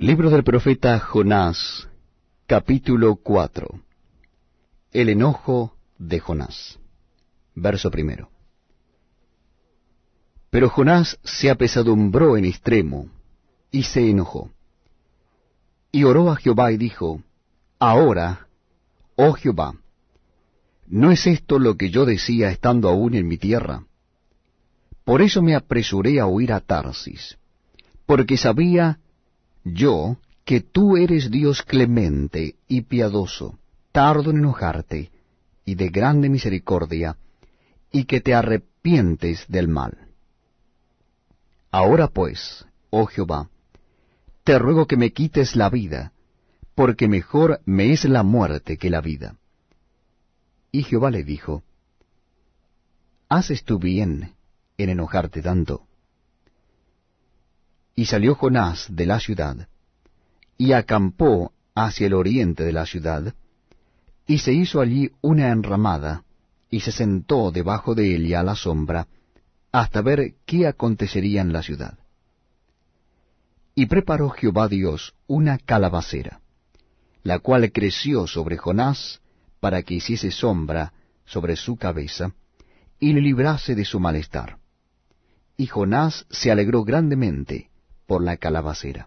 Libro del profeta Jonás, capítulo 4. El enojo de Jonás. Verso primero. Pero Jonás se apesadumbró en extremo, y se enojó. Y oró a Jehová y dijo, Ahora, oh Jehová, ¿no es esto lo que yo decía estando aún en mi tierra? Por eso me apresuré a huir a Tarsis, porque sabía yo que tú eres Dios clemente y piadoso, tardo en enojarte, y de grande misericordia, y que te arrepientes del mal. Ahora pues, oh Jehová, te ruego que me quites la vida, porque mejor me es la muerte que la vida. Y Jehová le dijo, ¿Haces tú bien en enojarte tanto? Y salió Jonás de la ciudad, y acampó hacia el oriente de la ciudad, y se hizo allí una enramada, y se sentó debajo de ella a la sombra, hasta ver qué acontecería en la ciudad. Y preparó Jehová Dios una calabacera, la cual creció sobre Jonás, para que hiciese sombra sobre su cabeza, y le librase de su malestar. Y Jonás se alegró grandemente, por la calabacera.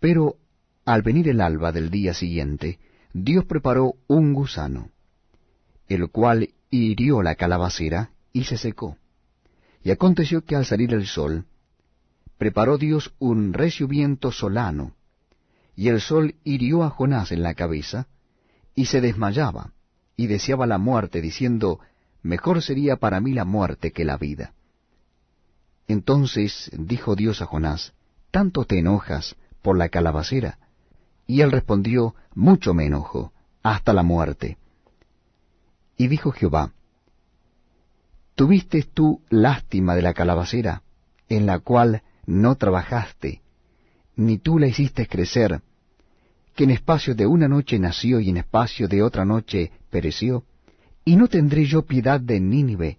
Pero al venir el alba del día siguiente, Dios preparó un gusano, el cual hirió la calabacera y se secó. Y aconteció que al salir el sol, preparó Dios un recio viento solano, y el sol hirió a Jonás en la cabeza, y se desmayaba, y deseaba la muerte, diciendo, Mejor sería para mí la muerte que la vida. Entonces dijo Dios a Jonás, ¿tanto te enojas por la calabacera? Y él respondió, mucho me enojo, hasta la muerte. Y dijo Jehová, ¿tuviste tú lástima de la calabacera, en la cual no trabajaste, ni tú la hiciste crecer, que en espacio de una noche nació y en espacio de otra noche pereció? ¿Y no tendré yo piedad de Nínive,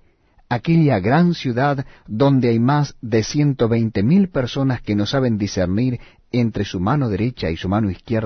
aquella gran ciudad donde hay más de ciento veinte mil personas que no saben discernir entre su mano derecha y su mano izquierda,